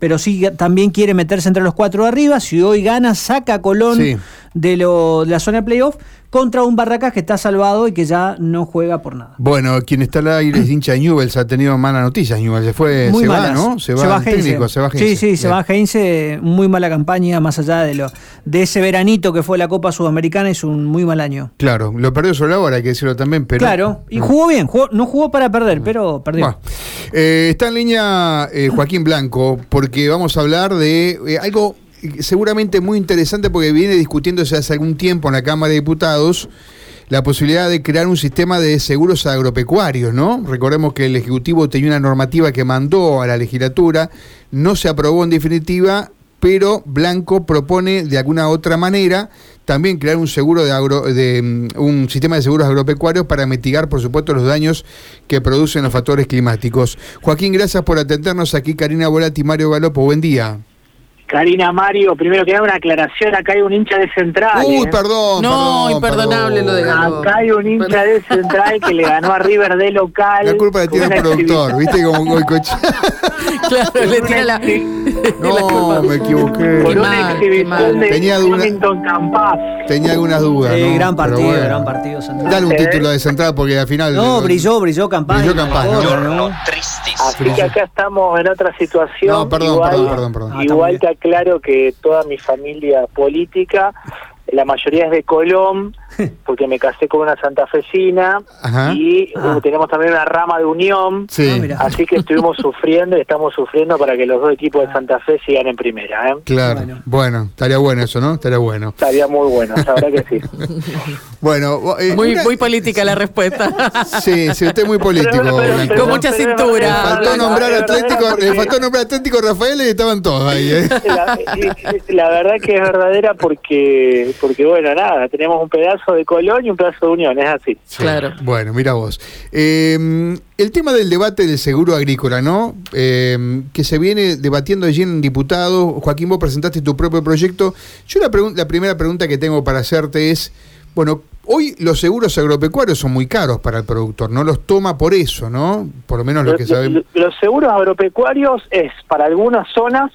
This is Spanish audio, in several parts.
pero sí también quiere meterse entre los cuatro arriba. Si hoy gana, saca a Colón de, lo, de la zona de playoff contra un Barracas que está salvado y que ya no juega por nada. Bueno, quien está al aire es hincha de Newell's, ha tenido malas noticias. Newell's se fue, muy se va, ¿no? Se va, se técnico, se va Sí, sí, se va Heinze, muy mala campaña, más allá de lo de ese veranito que fue la Copa Sudamericana, es un muy mal año. Claro, lo perdió solo ahora, hay que decirlo también, pero. Claro, y jugó bien, no jugó para perder, pero perdió. Eh, está en línea eh, Joaquín Blanco, porque vamos a hablar de eh, algo seguramente muy interesante porque viene discutiéndose hace algún tiempo en la Cámara de Diputados la posibilidad de crear un sistema de seguros agropecuarios, ¿no? Recordemos que el Ejecutivo tenía una normativa que mandó a la legislatura, no se aprobó en definitiva, pero Blanco propone de alguna otra manera también crear un seguro de, agro, de mm, un sistema de seguros agropecuarios para mitigar, por supuesto, los daños que producen los factores climáticos. Joaquín, gracias por atendernos aquí. Karina Volati, Mario Galopo, buen día. Karina Mario, primero que nada una aclaración, acá hay un hincha de Central. Uy, ¿eh? perdón. No, imperdonable lo de Galo. Acá hay un hincha de Central que le ganó a River de local. La culpa la tiene el productor, ¿viste? Como el coche. claro, le tira la. No, me equivoqué. Con una exhibición de tenía, tenía algunas dudas. Sí, gran partido, gran partido Central. Dale un título de Central porque al final. No, brilló, brilló campaña. Brilló campaña. ¿no? Así que acá estamos en otra situación. No, perdón, perdón, perdón, perdón. Igual que claro que toda mi familia política, la mayoría es de Colón, porque me casé con una santafesina y uh, tenemos también una rama de unión, ah, así que estuvimos sufriendo y estamos sufriendo para que los dos equipos de Santa Fe sigan en primera. ¿eh? Claro, bueno. estaría bueno eso, ¿no? Estaría bueno. Estaría muy bueno, la verdad que sí. bueno, eh, muy, muy política la respuesta. sí, sí, usted es muy político. Con mucha cintura. Le faltó nombrar Atlético, le faltó nombrar Atlético Rafael y estaban todos ahí. ¿eh? La, verdad que es verdadera porque, porque bueno, nada, tenemos un pedazo de Colón y un pedazo de Unión, es así. Claro. Bueno, mira vos. Em, el tema del debate del seguro agrícola, ¿no? Em, que se viene debatiendo allí en diputado. Joaquín, vos presentaste tu propio proyecto. Yo la, la primera pregunta que tengo para hacerte es, bueno, hoy los seguros agropecuarios son muy caros para el productor, no los toma por eso, ¿no? Por lo menos lo que sabemos. Los seguros agropecuarios es para algunas zonas,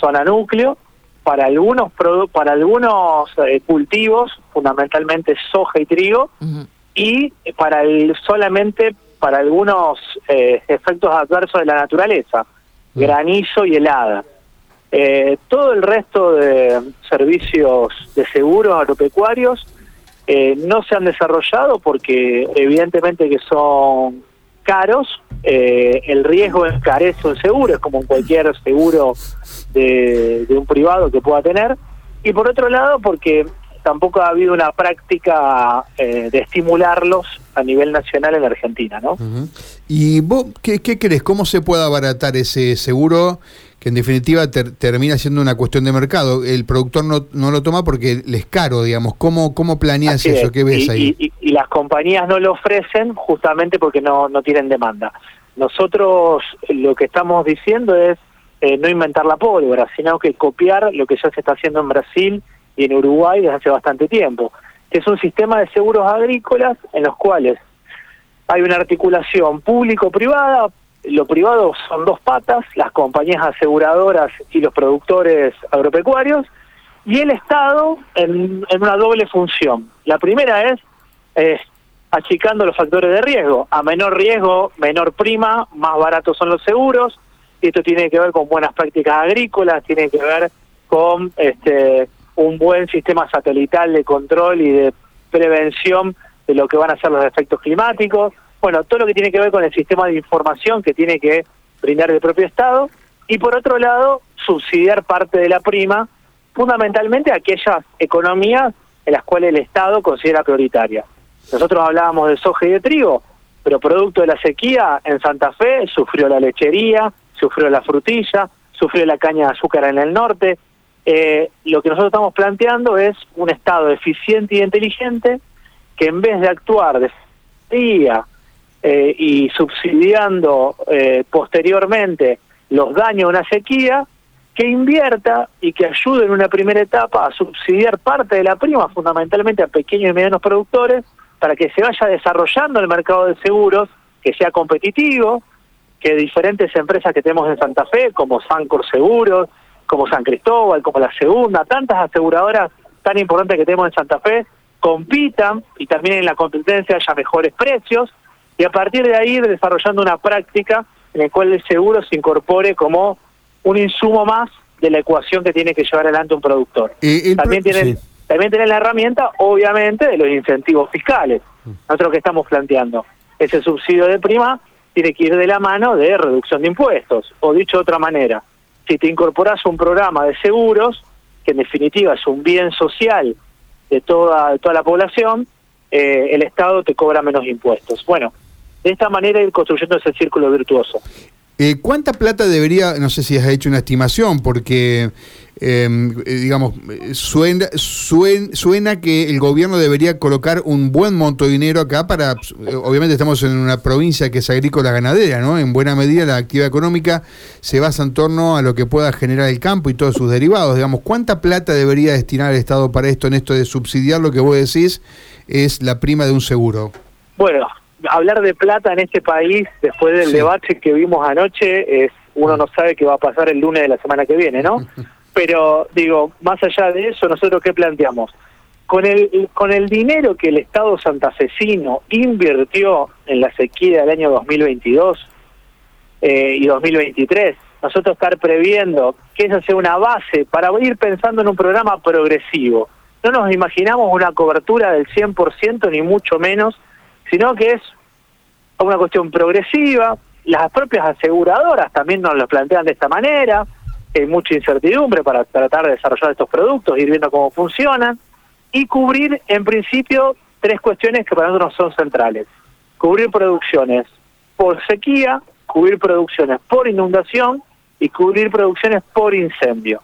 zona núcleo, para algunos para algunos eh, cultivos, fundamentalmente soja y trigo, y para el, solamente para algunos eh, efectos adversos de la naturaleza, granizo y helada. Eh, todo el resto de servicios de seguros agropecuarios no se han desarrollado porque evidentemente que son caros, el riesgo encarece un seguro, es como en cualquier seguro de, un privado que pueda tener, y por otro lado porque tampoco ha habido una práctica eh, de estimularlos a nivel nacional en la Argentina, ¿no? ¿Y vos qué, qué, crees? ¿Cómo se puede abaratar ese seguro que en definitiva termina siendo una cuestión de mercado? El productor no, no lo toma porque le es caro, digamos. ¿Cómo, cómo planeas eso? ¿Qué ves ahí? Y, y, las compañías no lo ofrecen justamente porque no, no tienen demanda. Nosotros lo que estamos diciendo es eh, no inventar la pólvora, sino que copiar lo que ya se está haciendo en Brasil y en Uruguay desde hace bastante tiempo, que es un sistema de seguros agrícolas en los cuales hay una articulación público-privada, lo privado son dos patas, las compañías aseguradoras y los productores agropecuarios, y el Estado en, una doble función. La primera es eh, achicando los factores de riesgo. A menor riesgo, menor prima, más baratos son los seguros, esto tiene que ver con buenas prácticas agrícolas, tiene que ver con este, un buen sistema satelital de control y de prevención de lo que van a ser los efectos climáticos. Bueno, todo lo que tiene que ver con el sistema de información que tiene que brindar el propio Estado. Y por otro lado, subsidiar parte de la prima, fundamentalmente aquellas economías en las cuales el Estado considera prioritaria. Nosotros hablábamos de soja y de trigo, pero producto de la sequía en Santa Fe sufrió la lechería, sufrió la frutilla, sufrió la caña de azúcar en el norte. Eh, lo que nosotros estamos planteando es un Estado eficiente y inteligente que en vez de actuar de día eh, y subsidiando eh, posteriormente los daños de una sequía, que invierta y que ayude en una primera etapa a subsidiar parte de la prima, fundamentalmente a pequeños y medianos productores, para que se vaya desarrollando el mercado de seguros, que sea competitivo, que diferentes empresas que tenemos en Santa Fe, como Sancor Seguros, como San Cristóbal, como la Segunda, tantas aseguradoras tan importantes que tenemos en Santa Fe, compitan y también en la competencia haya mejores precios y a partir de ahí ir desarrollando una práctica en la cual el seguro se incorpore como un insumo más de la ecuación que tiene que llevar adelante un productor. también tienen también tienen la herramienta, obviamente, de los incentivos fiscales. Nosotros que estamos planteando, ese subsidio de prima tiene que ir de la mano de reducción de impuestos. O dicho de otra manera, si te incorporas un programa de seguros, que en definitiva es un bien social de toda, toda la población, eh, el Estado te cobra menos impuestos. Bueno, de esta manera ir construyendo ese círculo virtuoso. Eh, ¿Cuánta plata debería, no sé si has hecho una estimación, porque em, eh, digamos, suena, suena que el gobierno debería colocar un buen monto de dinero acá para, eh, obviamente estamos en una provincia que es agrícola ganadera, ¿no? En buena medida la actividad económica se basa en torno a lo que pueda generar el campo y todos sus derivados. Digamos, ¿cuánta plata debería destinar el Estado para esto, en esto de subsidiar lo que vos decís es la prima de un seguro? Bueno, hablar de plata en este país, después del debate que vimos anoche, es uno no sabe qué va a pasar el lunes de la semana que viene, ¿no? Pero digo, más allá de eso, nosotros qué planteamos? Con el, con el dinero que el Estado santafesino invirtió en la sequía del año 2022 eh, y 2023, nosotros estar previendo que esa sea una base para ir pensando en un programa progresivo. No nos imaginamos una cobertura del 100% ni mucho menos sino que es una cuestión progresiva. Las propias aseguradoras también nos lo plantean de esta manera. Hay mucha incertidumbre para tratar de desarrollar estos productos, ir viendo cómo funcionan y cubrir, en principio, tres cuestiones que para nosotros son centrales. Cubrir producciones por sequía, cubrir producciones por inundación y cubrir producciones por incendio.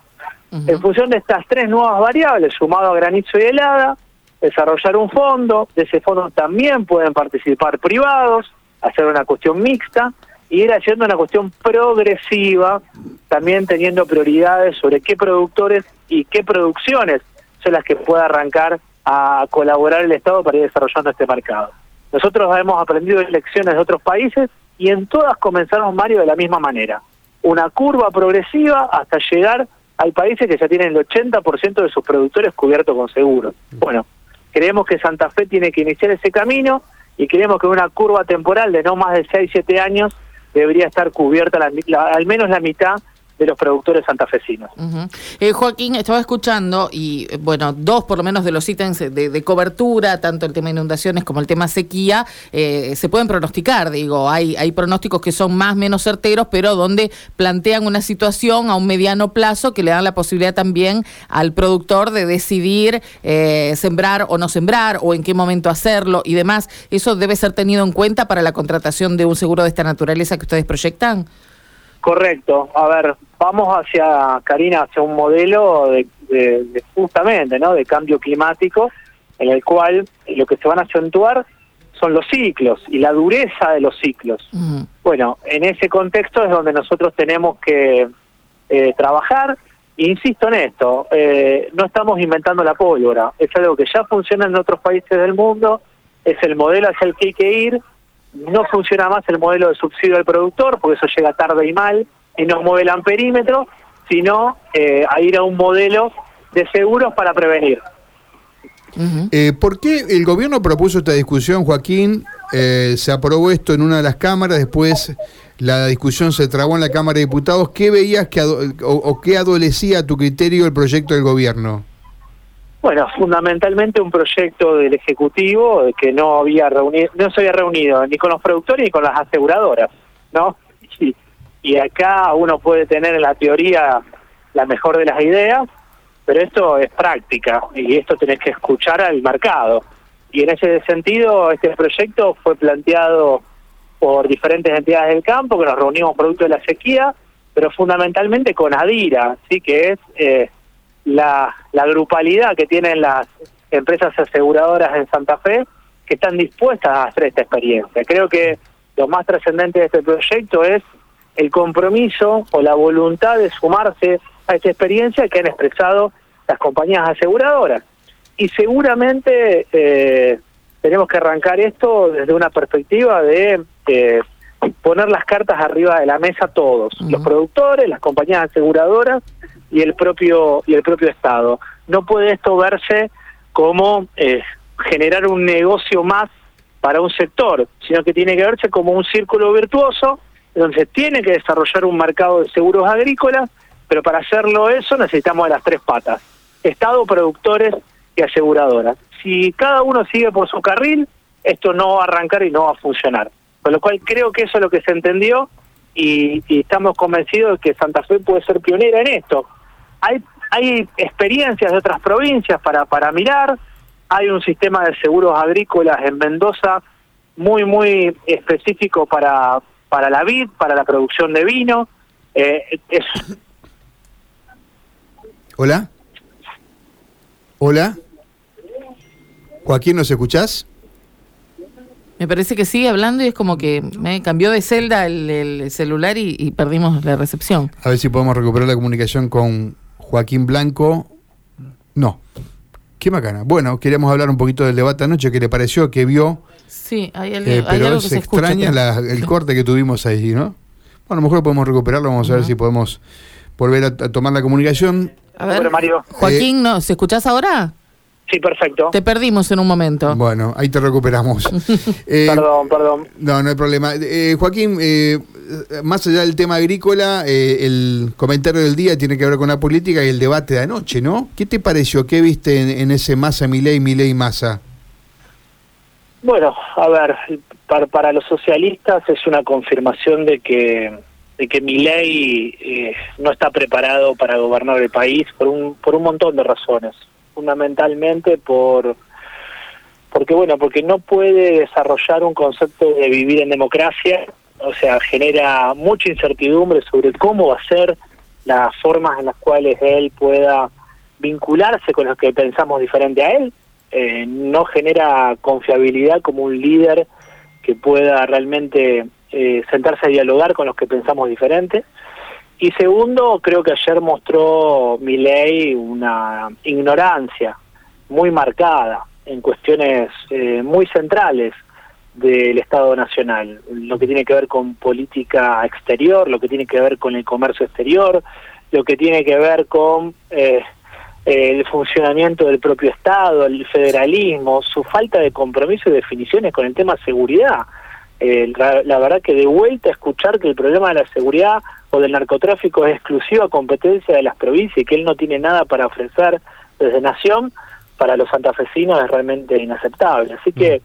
En función de estas tres nuevas variables, sumado a granizo y helada, desarrollar un fondo, de ese fondo también pueden participar privados, hacer una cuestión mixta y ir haciendo una cuestión progresiva, también teniendo prioridades sobre qué productores y qué producciones son las que pueda arrancar a colaborar el Estado para ir desarrollando este mercado. Nosotros hemos aprendido lecciones de otros países y en todas comenzaron, Mario, de la misma manera. Una curva progresiva hasta llegar hay países que ya tienen el 80% de sus productores cubiertos con seguros. Bueno, Creemos que Santa Fe tiene que iniciar ese camino y creemos que una curva temporal de no más de 6, 7 años debería estar cubierta al menos la mitad de los productores santafesinos. Eh, Joaquín, estaba escuchando y, bueno, dos por lo menos de los ítems de, cobertura, tanto el tema inundaciones como el tema sequía, eh, se pueden pronosticar, digo, hay, hay pronósticos que son más menos certeros, pero donde plantean una situación a un mediano plazo que le dan la posibilidad también al productor de decidir eh, sembrar o no sembrar o en qué momento hacerlo y demás. ¿Eso debe ser tenido en cuenta para la contratación de un seguro de esta naturaleza que ustedes proyectan? Correcto. A ver, vamos hacia, Karina, hacia un modelo de, justamente, ¿no? De cambio climático, en el cual lo que se van a acentuar son los ciclos y la dureza de los ciclos. Bueno, en ese contexto es donde nosotros tenemos que eh, trabajar. Insisto en esto, eh, no estamos inventando la pólvora, es algo que ya funciona en otros países del mundo, es el modelo hacia el que hay que ir no funciona más el modelo de subsidio al productor, porque eso llega tarde y mal, y no mueve el amperímetro, sino eh, a ir a un modelo de seguros para prevenir. Eh, ¿Por qué el gobierno propuso esta discusión, Joaquín? Eh, se aprobó esto en una de las cámaras, después la discusión se trabó en la Cámara de Diputados. ¿Qué veías que o qué adolecía a tu criterio el proyecto del gobierno? Bueno, fundamentalmente un proyecto del Ejecutivo que no había reunido, no se había reunido ni con los productores ni con las aseguradoras, ¿no? Y, acá uno puede tener en la teoría la mejor de las ideas, pero esto es práctica y esto tenés que escuchar al mercado. Y en ese sentido, este proyecto fue planteado por diferentes entidades del campo, que nos reunimos producto de la sequía, pero fundamentalmente con Adira, sí que es eh, la, la grupalidad que tienen las empresas aseguradoras en Santa Fe que están dispuestas a hacer esta experiencia. Creo que lo más trascendente de este proyecto es el compromiso o la voluntad de sumarse a esta experiencia que han expresado las compañías aseguradoras. Y seguramente eh, tenemos que arrancar esto desde una perspectiva de poner las cartas arriba de la mesa todos, los productores, las compañías aseguradoras y el propio y el propio Estado. No puede esto verse como eh, generar un negocio más para un sector, sino que tiene que verse como un círculo virtuoso, donde tiene que desarrollar un mercado de seguros agrícolas, pero para hacerlo eso necesitamos de las tres patas, Estado, productores y aseguradoras. Si cada uno sigue por su carril, esto no va a arrancar y no va a funcionar. Con lo cual creo que eso es lo que se entendió y, y estamos convencidos de que Santa Fe puede ser pionera en esto. Hay, hay experiencias de otras provincias para, para mirar, hay un sistema de seguros agrícolas en Mendoza muy, muy específico para, para la vid, para la producción de vino. Eh, es... Hola. Hola. Joaquín, ¿nos escuchás? Me parece que sigue hablando y es como que me cambió de celda el, celular y, y, perdimos la recepción. A ver si podemos recuperar la comunicación con Joaquín Blanco. No. Qué macana. Bueno, queríamos hablar un poquito del debate anoche. ¿Qué le pareció? ¿Qué vio? Sí, hay, algo, eh, pero que se, extraña el corte que tuvimos ahí, ¿no? Bueno, a lo mejor podemos recuperarlo. Vamos a ver si podemos volver a, tomar la comunicación. A ver, Mario. Joaquín, ¿no? ¿se escuchás ahora? Sí, perfecto. Te perdimos en un momento. Bueno, ahí te recuperamos. eh, perdón, perdón. No, no hay problema. Eh, Joaquín, eh, más allá del tema agrícola, eh, el comentario del día tiene que ver con la política y el debate de anoche, ¿no? ¿Qué te pareció? ¿Qué viste en, ese Massa Milei, Milei Massa? Bueno, a ver, para, los socialistas es una confirmación de que de que Milei no está preparado para gobernar el país por un por un montón de razones fundamentalmente por porque bueno porque no puede desarrollar un concepto de vivir en democracia o sea genera mucha incertidumbre sobre cómo va a ser las formas en las cuales él pueda vincularse con los que pensamos diferente a él. Eh, no genera confiabilidad como un líder que pueda realmente eh, sentarse a dialogar con los que pensamos diferente. Y segundo, creo que ayer mostró ley una ignorancia muy marcada en cuestiones eh, muy centrales del Estado Nacional, lo que tiene que ver con política exterior, lo que tiene que ver con el comercio exterior, lo que tiene que ver con eh, el funcionamiento del propio Estado, el federalismo, su falta de compromiso y definiciones con el tema seguridad. Eh, la, verdad que de vuelta a escuchar que el problema de la seguridad o del narcotráfico es exclusiva competencia de las provincias y que él no tiene nada para ofrecer desde Nación, para los santafesinos es realmente inaceptable. Así que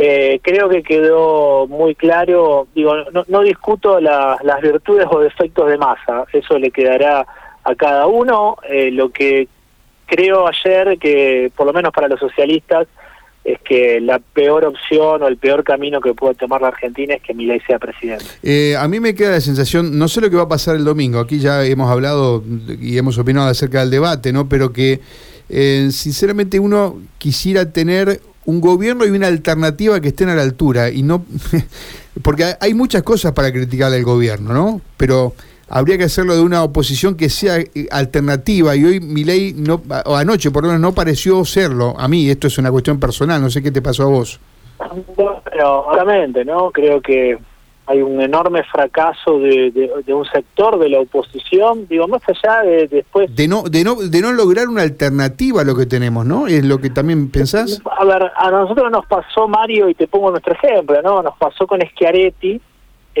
eh, creo que quedó muy claro, digo, no, discuto las virtudes o defectos de masa, eso le quedará a cada uno. Eh, lo que creo ayer que, por lo menos para los socialistas, es que la peor opción o el peor camino que puede tomar la Argentina es que Milei sea presidente. Eh, a mí me queda la sensación, no sé lo que va a pasar el domingo, aquí ya hemos hablado y hemos opinado acerca del debate, ¿no? Pero que eh, sinceramente uno quisiera tener un gobierno y una alternativa que estén a la altura y no porque hay muchas cosas para criticar al gobierno, ¿no? Pero habría que hacerlo de una oposición que sea eh, alternativa y hoy mi ley no o anoche por lo menos no pareció serlo a mí esto es una cuestión personal no sé qué te pasó a vos pero obviamente no creo que hay un enorme fracaso de, de, un sector de la oposición digo más allá de, después de no de no de no lograr una alternativa a lo que tenemos no es lo que también pensás. A ver a nosotros nos pasó Mario y te pongo nuestro ejemplo no nos pasó con Schiaretti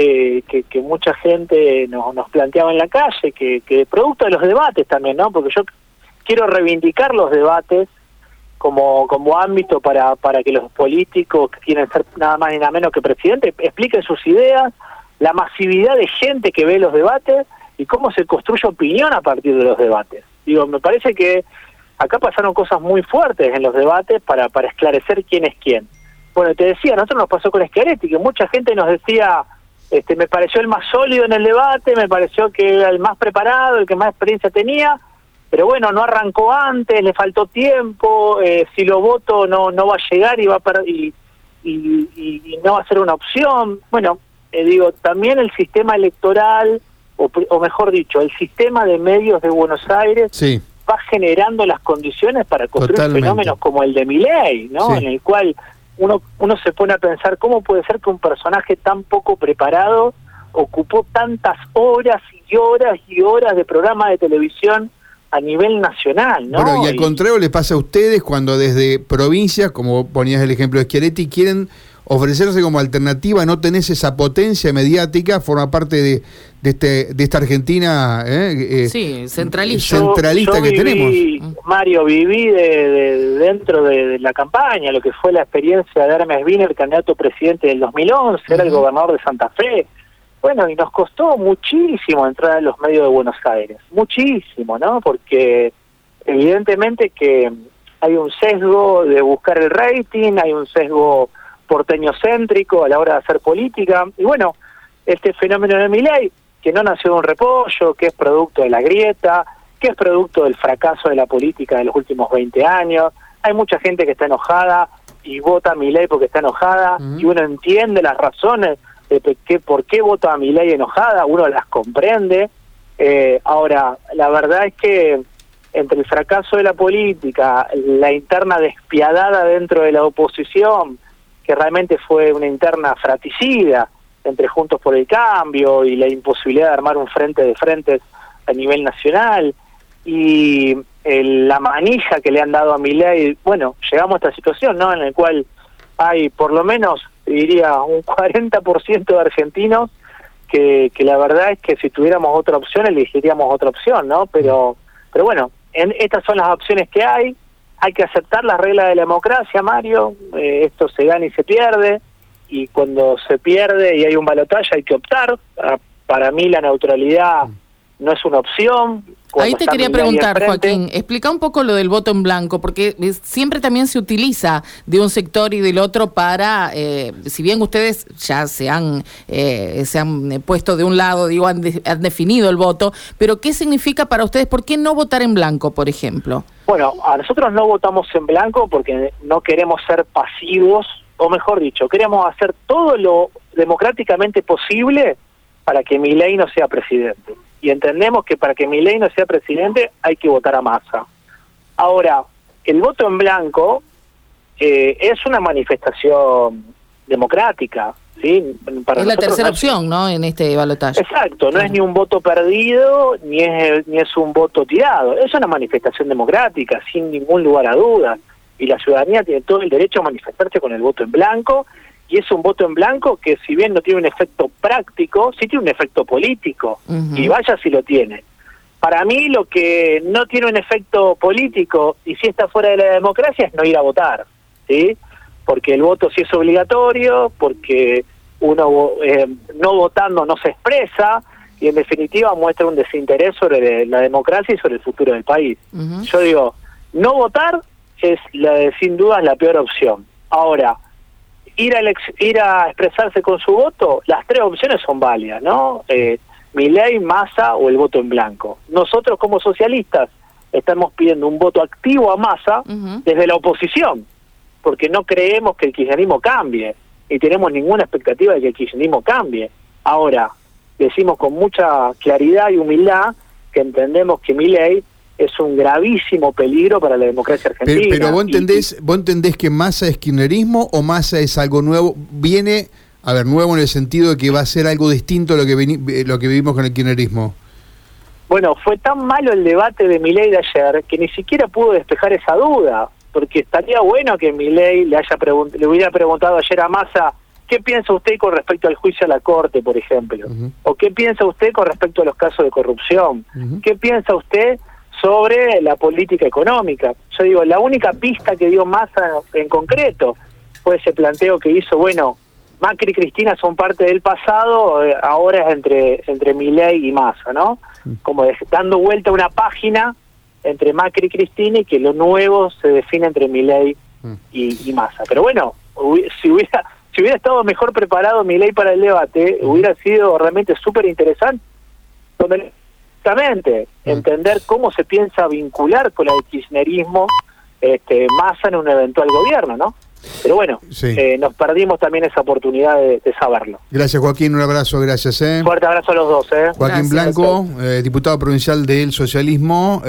eh, que, mucha gente nos, nos planteaba en la calle, que, que producto de los debates también, ¿no? Porque yo quiero reivindicar los debates como, como ámbito para, para que los políticos que quieren ser nada más ni nada menos que presidente expliquen sus ideas, la masividad de gente que ve los debates y cómo se construye opinión a partir de los debates. Digo, me parece que acá pasaron cosas muy fuertes en los debates para, para esclarecer quién es quién. Bueno, te decía, nosotros nos pasó con Schiaretti, que mucha gente nos decía, este, me pareció el más sólido en el debate, me pareció que era el más preparado, el que más experiencia tenía, pero bueno, no arrancó antes, le faltó tiempo, eh, si lo voto no no va a llegar y va a y, y, no va a ser una opción. Bueno, eh, digo, también el sistema electoral, o, mejor dicho, el sistema de medios de Buenos Aires va generando las condiciones para construir fenómenos como el de Miley, ¿no? En el cual uno, uno se pone a pensar cómo puede ser que un personaje tan poco preparado ocupó tantas horas y horas y horas de programa de televisión a nivel nacional, ¿no? Bueno, y al contrario le pasa a ustedes cuando desde provincias, como ponías el ejemplo de Schiaretti, quieren ofrecerse como alternativa, no tenés esa potencia mediática, forma parte de, de, este, de esta Argentina ¿eh? eh sí, centralista, centralista que tenemos. Mario, viví de, dentro de, la campaña, lo que fue la experiencia de Hermes Wiener, candidato presidente del 2011, era el gobernador de Santa Fe, bueno, y nos costó muchísimo entrar a los medios de Buenos Aires, muchísimo, ¿no? Porque evidentemente que hay un sesgo de buscar el rating, hay un sesgo porteño céntrico a la hora de hacer política, y bueno, este fenómeno de Miley, que no nació de un repollo, que es producto de la grieta, que es producto del fracaso de la política de los últimos 20 años, hay mucha gente que está enojada y vota a Milei porque está enojada, y uno entiende las razones de por qué vota a mi ley enojada, uno las comprende. Eh, ahora, la verdad es que entre el fracaso de la política, la interna despiadada dentro de la oposición, que realmente fue una interna fraticida entre Juntos por el Cambio y la imposibilidad de armar un frente de frentes a nivel nacional, y la manija que le han dado a mi ley, bueno, llegamos a esta situación, ¿no? En la cual hay por lo menos diría un 40% de argentinos que, que la verdad es que si tuviéramos otra opción elegiríamos otra opción, ¿no? Pero, pero bueno, en, estas son las opciones que hay, hay que aceptar las reglas de la democracia, Mario, eh, esto se gana y se pierde, y cuando se pierde y hay un balotaje hay que optar, ah, para mí la neutralidad no es una opción. Ahí te quería preguntar, Joaquín, explica un poco lo del voto en blanco, porque siempre también se utiliza de un sector y del otro para, eh, si bien ustedes ya se han, eh, se han puesto de un lado, digo, han, han, definido el voto, pero ¿qué significa para ustedes? ¿Por qué no votar en blanco, por ejemplo? Bueno, a nosotros no votamos en blanco porque no queremos ser pasivos, o mejor dicho, queremos hacer todo lo democráticamente posible para que mi ley no sea presidente y entendemos que para que mi ley no sea presidente hay que votar a masa. Ahora, el voto en blanco eh, es una manifestación democrática, ¿sí? Para es la tercera opción, ¿no? En este balotaje. Exacto, no es ni un voto perdido ni es ni es un voto tirado, es una manifestación democrática sin ningún lugar a dudas y la ciudadanía tiene todo el derecho a manifestarse con el voto en blanco y es un voto en blanco que si bien no tiene un efecto práctico, sí tiene un efecto político, y vaya si lo tiene. Para mí lo que no tiene un efecto político y si está fuera de la democracia es no ir a votar, ¿sí? Porque el voto sí es obligatorio, porque uno eh, no votando no se expresa y en definitiva muestra un desinterés sobre la democracia y sobre el futuro del país. Yo digo, no votar es la, sin duda la peor opción. Ahora, ir a, ir a expresarse con su voto, las tres opciones son válidas, ¿no? Eh, ley, Massa o el voto en blanco. Nosotros como socialistas estamos pidiendo un voto activo a Massa desde la oposición, porque no creemos que el kirchnerismo cambie y tenemos ninguna expectativa de que el kirchnerismo cambie. Ahora, decimos con mucha claridad y humildad que entendemos que mi ley es un gravísimo peligro para la democracia argentina. Pero, vos entendés, vos entendés que Massa es kirchnerismo o Massa es algo nuevo, viene, a ver, nuevo en el sentido de que va a ser algo distinto a lo que, eh, lo que vivimos con el kirchnerismo. Bueno, fue tan malo el debate de Milei de ayer que ni siquiera pudo despejar esa duda, porque estaría bueno que Milei le haya le hubiera preguntado ayer a Massa ¿qué piensa usted con respecto al juicio a la Corte, por ejemplo? ¿O qué piensa usted con respecto a los casos de corrupción? ¿Qué piensa usted sobre la política económica. Yo digo, la única pista que dio Massa en concreto fue ese planteo que hizo, bueno, Macri y Cristina son parte del pasado, eh, ahora es entre, entre Milei y Massa, ¿no? Como dando vuelta una página entre Macri y Cristina y que lo nuevo se define entre Milei mm. y, y Massa. Pero bueno, si hubiera, si hubiera estado mejor preparado Milei para el debate, hubiera sido realmente súper interesante. Donde Exactamente, mm. entender cómo se piensa vincular con el kirchnerismo este, Massa en un eventual gobierno, ¿no? Pero bueno, eh, nos perdimos también esa oportunidad de, saberlo. Gracias Joaquín, un abrazo, gracias. ¿eh? Fuerte abrazo a los dos. ¿eh? Joaquín Blanco, eh, diputado provincial del socialismo,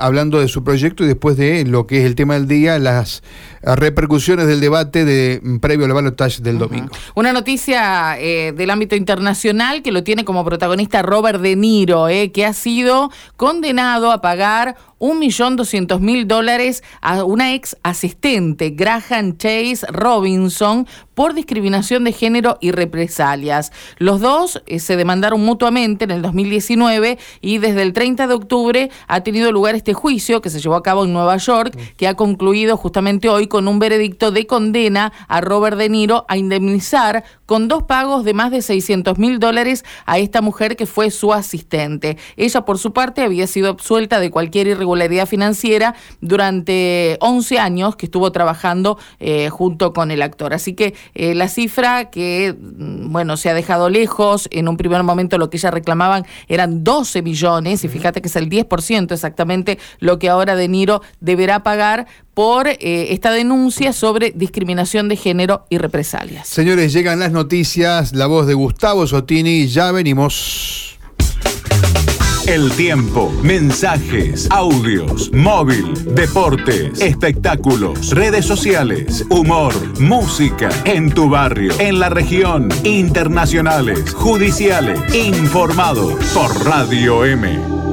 hablando de su proyecto y después de lo que es el tema del día, las repercusiones del debate de mm, previo al balotaje del domingo. Una noticia del ámbito internacional que lo tiene como protagonista Robert De Niro, que ha sido condenado a pagar un millón doscientos mil dólares a una ex asistente, Graham Chase Robinson, por discriminación de género y represalias. Los dos eh, se demandaron mutuamente en el 2019 y desde el 30 de octubre ha tenido lugar este juicio que se llevó a cabo en Nueva York, que ha concluido justamente hoy con un veredicto de condena a Robert De Niro a indemnizar con dos pagos de más de 600 mil dólares a esta mujer que fue su asistente. Ella, por su parte, había sido absuelta de cualquier irregularidad financiera durante 11 años que estuvo trabajando eh, junto con el actor. Así que eh, la cifra que, mm, bueno, se ha dejado lejos, en un primer momento lo que ella reclamaban eran 12 millones, y fíjate que es el 10% exactamente lo que ahora De Niro deberá pagar por eh, esta denuncia sobre discriminación de género y represalias. Señores, llegan las noticias, la voz de Gustavo Sotini, ya venimos. El tiempo, mensajes, audios, móvil, deportes, espectáculos, redes sociales, humor, música, en tu barrio, en la región, internacionales, judiciales, informados por Radio M.